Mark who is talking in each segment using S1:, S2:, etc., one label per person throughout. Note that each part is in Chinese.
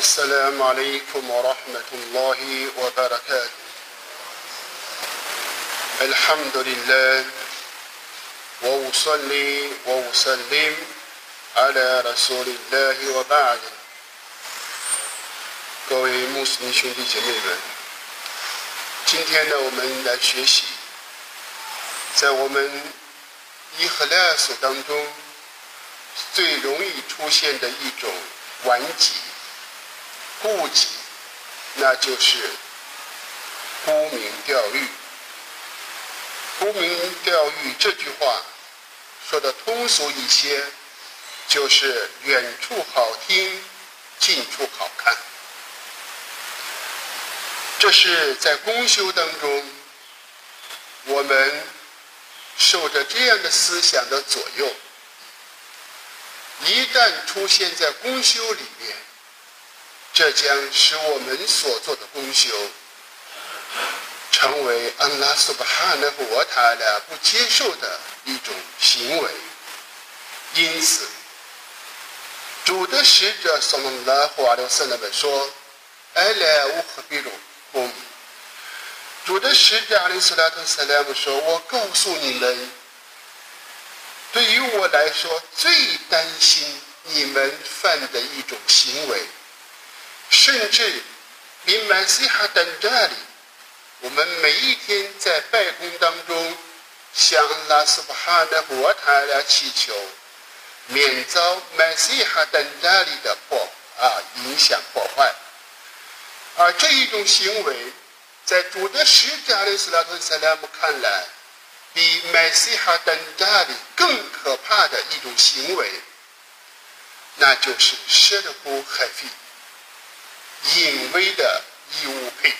S1: السلام عليكم ورحمة الله وبركاته الحمد لله وأصلي وأسلم على رسول الله وبعد 各位穆斯林兄弟姐妹们，今天呢，我们来学习，在我们伊赫拉斯当中最容易出现的一种顽疾、 顾忌，那就是沽名钓誉。沽名钓誉这句话说的通俗一些，就是远处好听，近处好看。这是在公修当中，我们受着这样的思想的左右。一旦出现在公修里面，这将使我们所做的公修成为安拉苏巴哈纳和我塔拉不接受的一种行为。因此，主的使者萨拉华留斯那本说：“艾来乌赫比鲁。”主的使者阿里斯拉特塞莱姆说：“我告诉你们，对于我来说，最担心你们犯的一种行为，甚至比麦西哈等这里，我们每一天在拜功当中向拉斯巴哈的活塔来祈求，免遭麦西哈等这里的破啊影响破坏。”而这一种行为，在主的使者阿斯拉特塞拉姆看来，比麦西哈登扎里更可怕的一种行为，那就是舍勒布海费隐微的义务配主。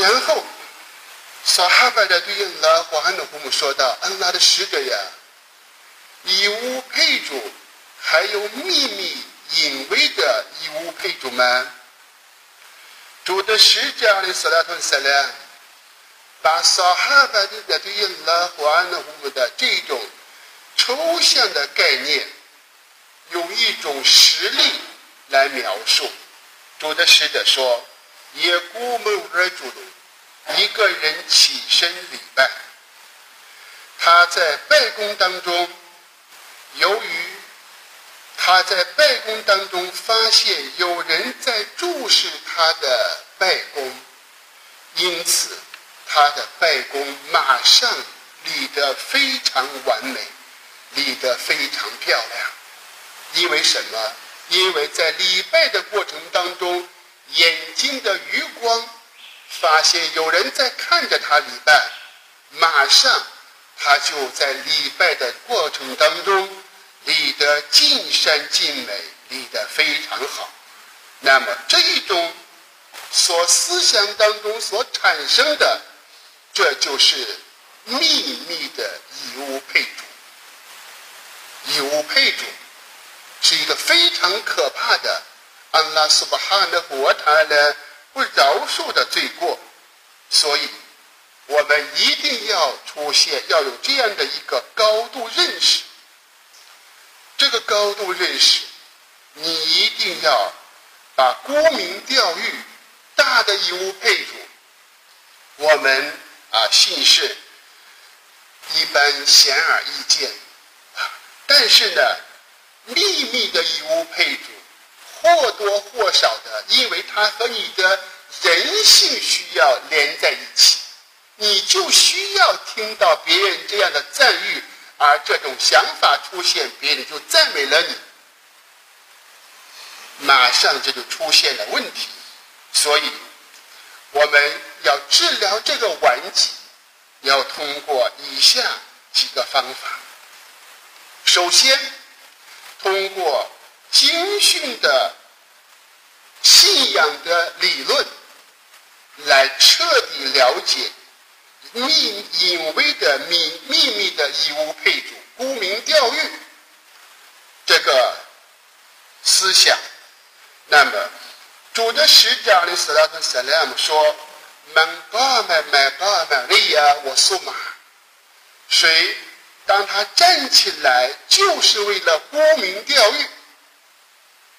S1: 然后，撒哈巴的对应拉华安的父母说道：“安拉的使者呀，义务配主还有秘密。”隐微的义务配主们，主的使者阿里斯拉特塞莱，把撒哈巴的对应拉胡安的我们的这种抽象的概念，用一种实例来描述。主的使者说：“也估谋而主的一个人起身礼拜，他在拜功当中，由于。”他在拜功当中发现有人在注视他的拜功，因此他的拜功马上立得非常完美，立得非常漂亮。因为什么？因为在礼拜的过程当中，眼睛的余光发现有人在看着他礼拜，马上他就在礼拜的过程当中。立得尽善尽美，立得非常好。那么这一种所思想当中所产生的，这就是秘密的以物配主。以物配主是一个非常可怕的安拉斯巴哈的国他的不饶恕的罪过。所以，我们一定要出现，要有这样的一个高度认识。这个高度认识，你一定要把沽名钓誉大的义务配主。我们啊，信士一般显而易见啊，但是呢，秘密的义务配主或多或少的，因为它和你的人性需要连在一起，你就需要听到别人这样的赞誉。而这种想法出现，别人就赞美了你，马上这就出现了问题。所以，我们要治疗这个顽疾，要通过以下几个方法。首先，通过精训的信仰的理论，来彻底了解。秘隐微的秘秘密的义务配主，沽名钓誉这个思想。那么，主的使者阿里斯拉特塞拉姆说：“门嘎麦麦嘎麦利亚我苏马，谁当他站起来，就是为了沽名钓誉，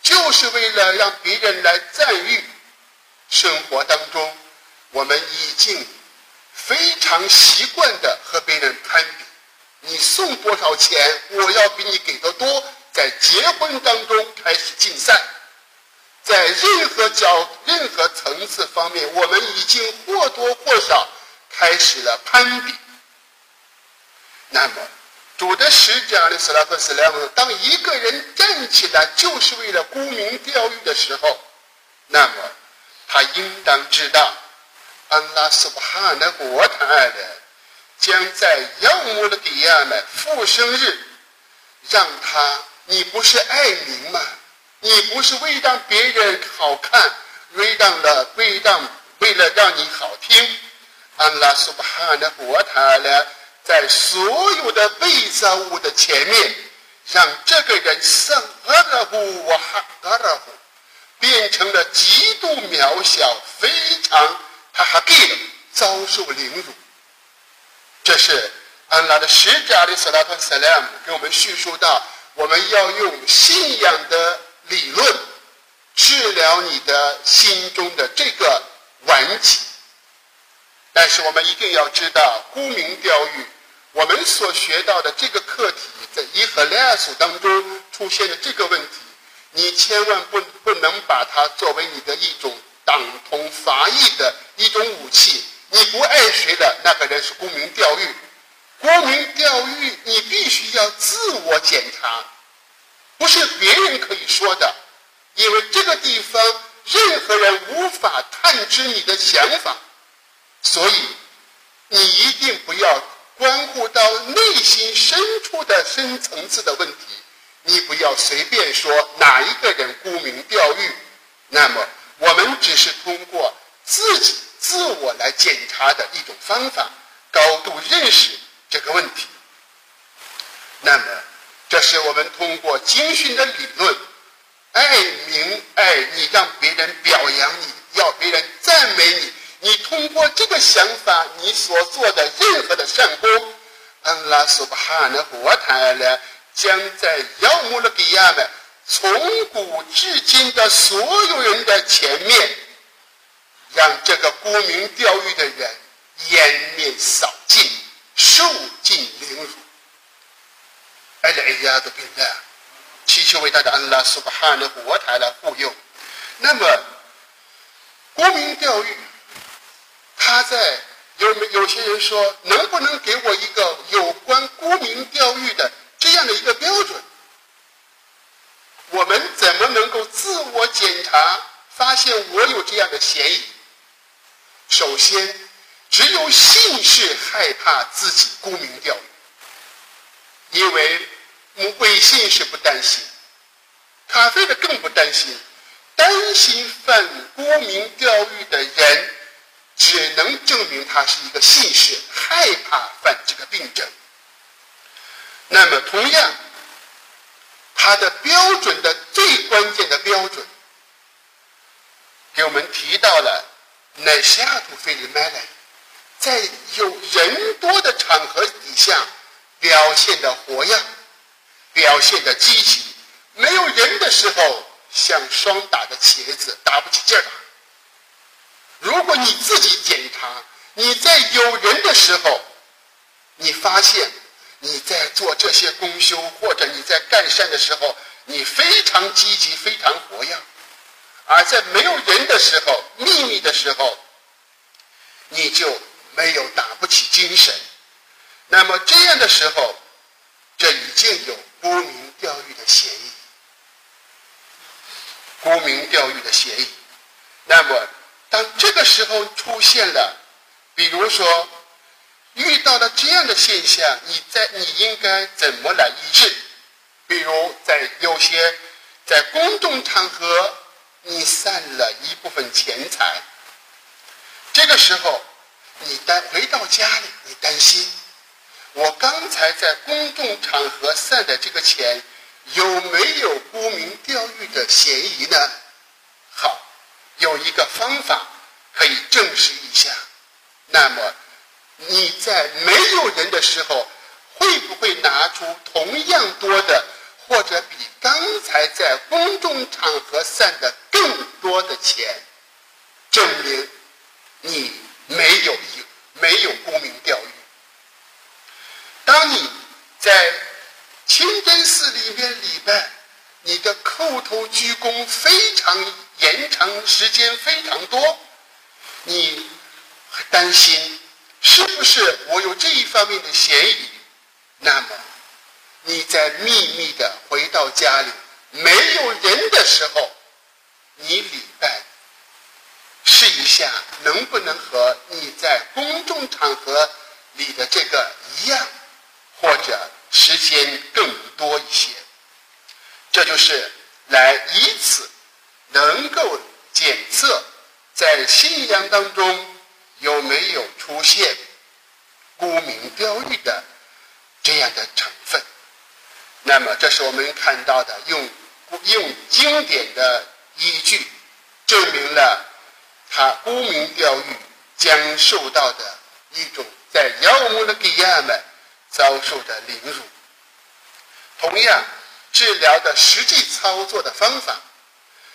S1: 就是为了让别人来赞誉。生活当中，我们已经非常习惯的和别人攀比。你送多少钱，我要比你给的多。在结婚当中开始竞赛，在任何角、任何层次方面，我们已经或多或少开始了攀比。那么，主的使者的斯拉夫斯莱姆，当一个人站起来就是为了沽名钓誉的时候，那么他应当知道，安拉苏巴哈的国泰的将在耀目的底亚的复生日，让他。你不是爱民吗？你不是为让别人好看，为让了为让为了让你好听，安拉苏巴哈的国塔呢，在所有的被造物的前面，让这个人上阿拉布瓦哈阿拉布，变成了极度渺小，非常他还给遭受凌辱。这是安拉的使者阿里斯拉特萨拉姆给我们叙述到。我们要用信仰的理论治疗你的心中的这个顽疾，但是我们一定要知道，沽名钓誉，我们所学到的这个课题，在伊和莱亚书当中出现的这个问题，你千万不不能把它作为你的一种党同伐异的一种武器。你不爱谁的那个人是沽名钓誉。沽名钓誉，你必须要自我检查，不是别人可以说的，因为这个地方任何人无法探知你的想法，所以你一定不要关乎到内心深处的深层次的问题，你不要随便说哪一个人沽名钓誉，那么我们只是通过自己自我来检查的一种方法，高度认识。这个问题，那么这是我们通过经训的理论，爱民爱你，让别人表扬你，要别人赞美你。你通过这个想法，你所做的任何的善功，安拉苏巴哈的活塔呢，将在要穆勒比亚的从古至今的所有人的前面，让这个沽名钓誉的人颜面扫尽。受尽凌辱，哎呀，都变了。祈求伟大的安拉苏巴哈的活台来护佑。那么，沽名钓誉，他在有有些人说，能不能给我一个有关沽名钓誉的这样的一个标准？我们怎么能够自我检查，发现我有这样的嫌疑？首先。只有信士害怕自己沽名钓誉，因为伪信士不担心，咖啡的更不担心，担心犯沽名钓誉的人，只能证明他是一个信士，害怕犯这个病症。那么，同样，他的标准的最关键的标准，给我们提到了乃西亚图菲里麦莱。在有人多的场合底下，表现的活跃，表现的积极；没有人的时候，像霜打的茄子，打不起劲儿。如果你自己检查，你在有人的时候，你发现你在做这些功修，或者你在干善的时候，你非常积极，非常活跃；而在没有人的时候，秘密的时候，你就。没有打不起精神，那么这样的时候，这已经有沽名钓誉的嫌疑。沽名钓誉的嫌疑。那么，当这个时候出现了，比如说遇到了这样的现象，你在你应该怎么来医治？比如在有些在公众场合，你散了一部分钱财，这个时候。你担回到家里，你担心，我刚才在公众场合散的这个钱，有没有沽名钓誉的嫌疑呢？好，有一个方法可以证实一下。那么你在没有人的时候，会不会拿出同样多的，或者比刚才在公众场合散的更多的钱，证明你没有有没有沽名钓誉。当你在清真寺里面礼拜，你的叩头鞠躬非常延长时间非常多，你担心是不是我有这一方面的嫌疑？那么。你在秘密的回到家里，没有人的时候，你礼拜，试一下能不能和你在公众场合里的这个一样，或者时间更多一些。这就是来以此能够检测在信仰当中有没有出现沽名钓誉的这样的成分。那么，这是我们看到的，用用经典的依据证明了他沽名钓誉将受到的一种在妖魔的给亚们遭受的凌辱。同样，治疗的实际操作的方法。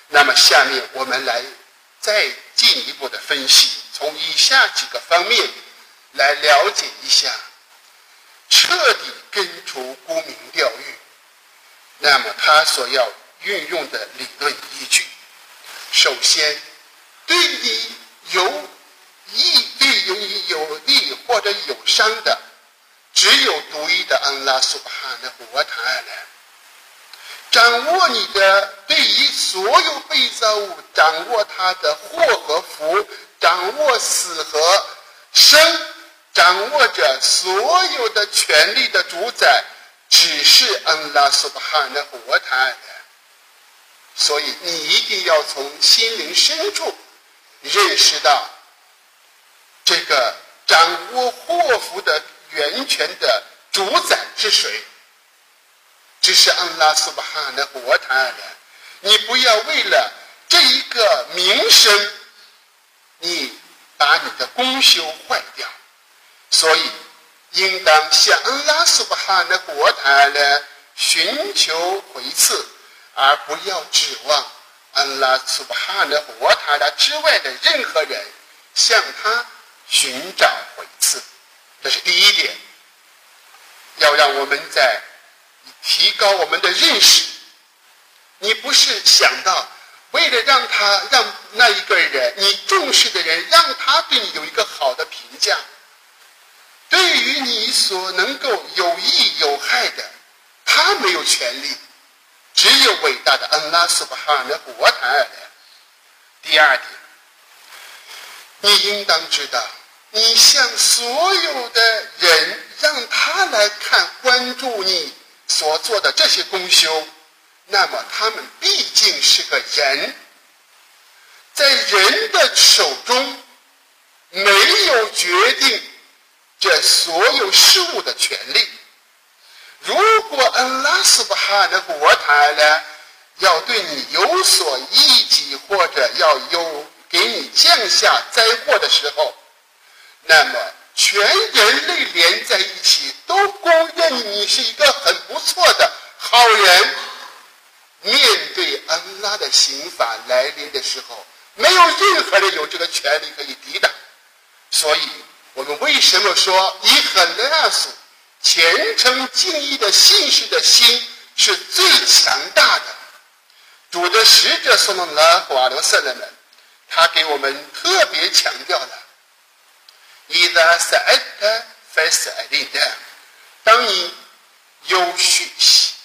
S1: 那么，下面我们来再进一步的分析，从以下几个方面来了解一下，彻底根除沽名钓誉。那么，他所要运用的理论依据，首先，对你有益、对你有利或者有伤的，只有独一的安拉苏巴哈的活塔尔掌握你的对于所有被造物，掌握他的祸和福，掌握死和生，掌握着所有的权力的主宰。只是安拉苏巴哈的活谈，所以你一定要从心灵深处认识到，这个掌握祸福的源泉的主宰是谁？这是安拉苏巴哈的活谈的。你不要为了这一个名声，你把你的功修坏掉。所以。应当向安拉苏巴哈的国台呢寻求回赐，而不要指望安拉苏巴哈的国台的之外的任何人向他寻找回赐。这是第一点，要让我们在提高我们的认识。你不是想到为了让他让那一个人你重视的人让他对你有一个好的评价。对于你所能够有益有害的，他没有权利，只有伟大的安拉苏巴哈的活谈尔第二点，你应当知道，你向所有的人让他来看关注你所做的这些功修，那么他们毕竟是个人，在人的手中没有决定。这所有事物的权利，如果安拉斯巴哈的国台呢，要对你有所益己，或者要有给你降下灾祸的时候，那么全人类连在一起都公认你是一个很不错的好人。面对安拉的刑法来临的时候，没有任何人有这个权利可以抵挡，所以。我们为什么说以很拉斯虔诚敬意的信士的心是最强大的？主的使者说了拉华罗色人们，他给我们特别强调了：伊达塞艾特费斯艾林的，当你有需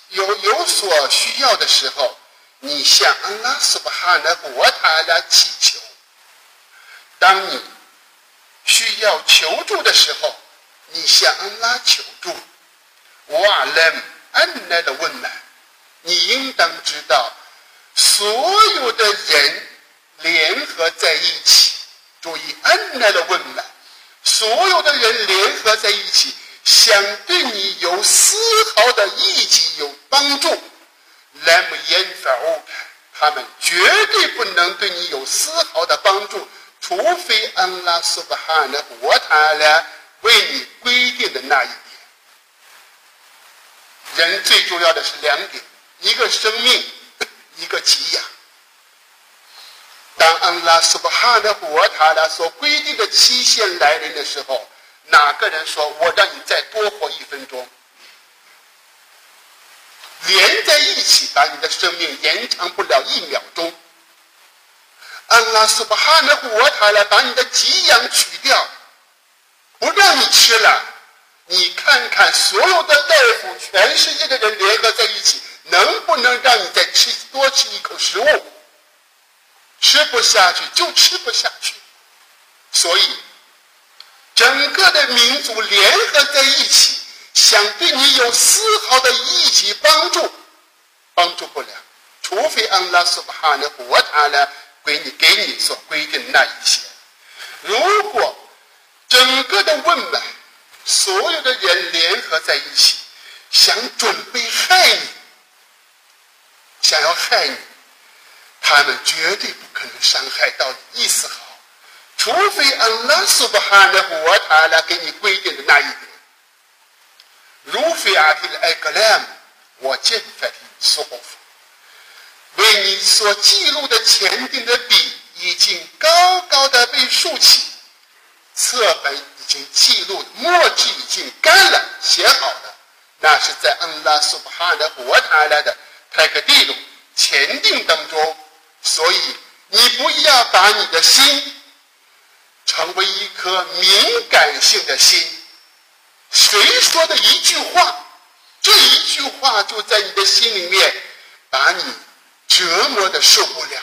S1: 有有所需要的时候，你向安拉苏巴哈的国塔来祈求。当你需要求助的时候，你向安拉求助。瓦伦安奈的问难，你应当知道，所有的人联合在一起，注意安奈的问难，所有的人联合在一起，想对你有丝毫的益己、有帮助，那么严法乌他们绝对不能对你有丝毫的帮助。除非安拉苏巴哈的活塔来为你规定的那一点，人最重要的是两点：一个生命，一个给养。当安拉苏巴哈的活塔拉所规定的期限来临的时候，哪个人说我让你再多活一分钟？连在一起，把你的生命延长不了一秒钟。安拉苏巴哈的活塔拉把你的给养取掉，不让你吃了。你看看，所有的大夫，全世界的人联合在一起，能不能让你再吃多吃一口食物？吃不下去就吃不下去。所以，整个的民族联合在一起，想对你有丝毫的益及帮助，帮助不了。除非安拉苏巴哈的活塔呢，给你给你所规定那一些。如果整个的问满。所有的人联合在一起，想准备害你，想要害你，他们绝对不可能伤害到你一丝毫，除非安拉苏巴哈的活塔来给你规定的那一点。如非阿提的艾格莱姆，我见在的苏霍夫，为你所记录的前定的笔已经高高的被竖起，册本。已经记录，墨迹已经干了，写好了，那是在安拉苏巴哈的活塔来的泰克地鲁前定当中。所以你不要把你的心成为一颗敏感性的心。谁说的一句话，这一句话就在你的心里面把你折磨的受不了。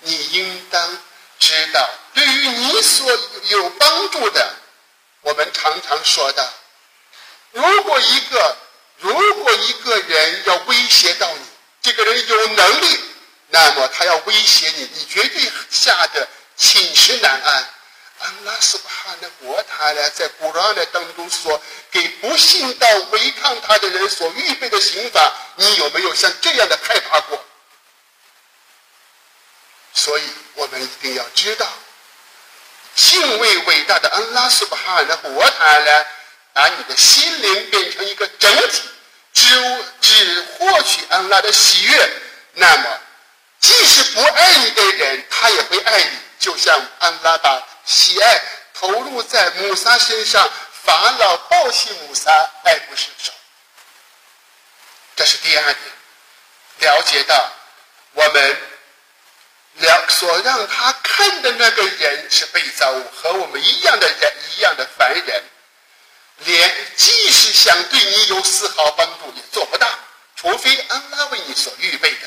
S1: 你应当。知道，对于你所有帮助的，我们常常说的，如果一个如果一个人要威胁到你，这个人有能力，那么他要威胁你，你绝对吓得寝食难安。安拉斯巴哈的国他呢，在古兰的当中说，给不信道违抗他的人所预备的刑罚，你有没有像这样的害怕过？所以我们一定要知道，敬畏伟大的安拉苏巴哈的活塔呢，把你的心灵变成一个整体，只只获取安拉的喜悦，那么即使不爱你的人，他也会爱你。就像安拉把喜爱投入在母萨身上，法老抱起母萨，爱不释手。这是第二点，了解到我们。了，所让他看的那个人是被造物，和我们一样的人，一样的凡人，连即使想对你有丝毫帮助也做不到，除非安拉为你所预备的。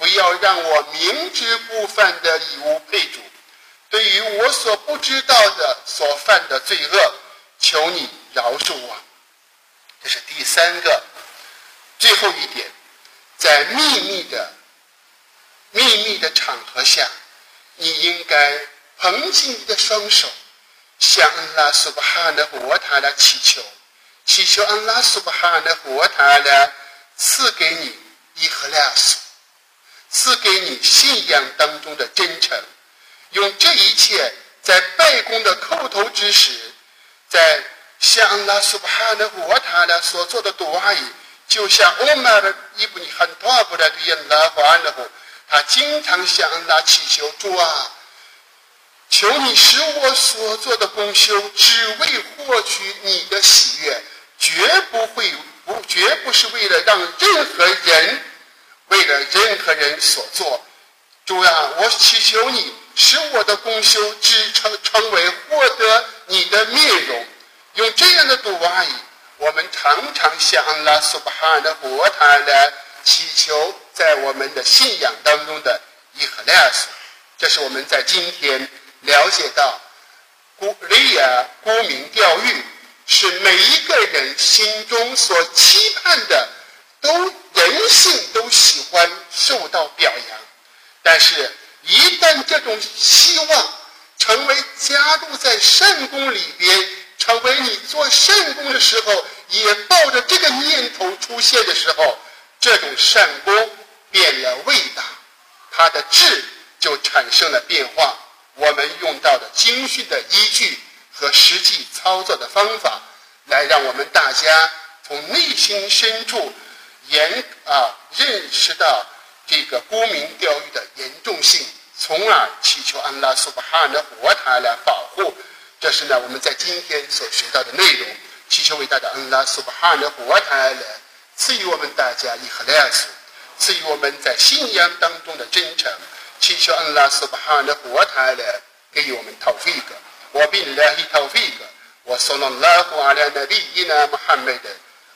S1: 不要让我明知故犯的以物配主。对于我所不知道的所犯的罪恶，求你饶恕我。这是第三个，最后一点，在秘密的。秘密的场合下，你应该捧起你的双手，向安拉苏巴哈的活塔来祈求，祈求安拉苏巴哈的活塔来赐给你伊赫拉斯，赐给你信仰当中的真诚。用这一切在拜功的叩头之时，在向那苏巴哈的活塔来所做的祷阿就像欧玛尔伊布尼罕托阿布的对拉和安拉后。他经常向安拉祈求主啊，求你使我所做的功修只为获取你的喜悦，绝不会不绝不是为了让任何人为了任何人所做。主啊，我祈求你使我的功修支撑成为获得你的面容。用这样的读话语，我们常常向拉苏巴哈的国塔来祈求。在我们的信仰当中的伊赫莱斯，这是我们在今天了解到，孤利亚沽名钓誉是每一个人心中所期盼的，都人性都喜欢受到表扬，但是，一旦这种希望成为加入在圣宫里边，成为你做圣宫的时候，也抱着这个念头出现的时候，这种善功变了味道，它的质就产生了变化。我们用到的经训的依据和实际操作的方法，来让我们大家从内心深处严啊，认识到这个沽名钓誉的严重性，从而祈求安拉苏巴哈的国台来保护。这是呢，我们在今天所学到的内容。祈求伟大的安拉苏巴哈的国台来赐予我们大家以哈莱斯，赐予我们在信仰当中的真诚。祈求安拉苏巴哈的国台来给予我们陶菲格，瓦毕拉伊陶菲格，瓦送拉胡阿拉纳里伊纳穆罕默德。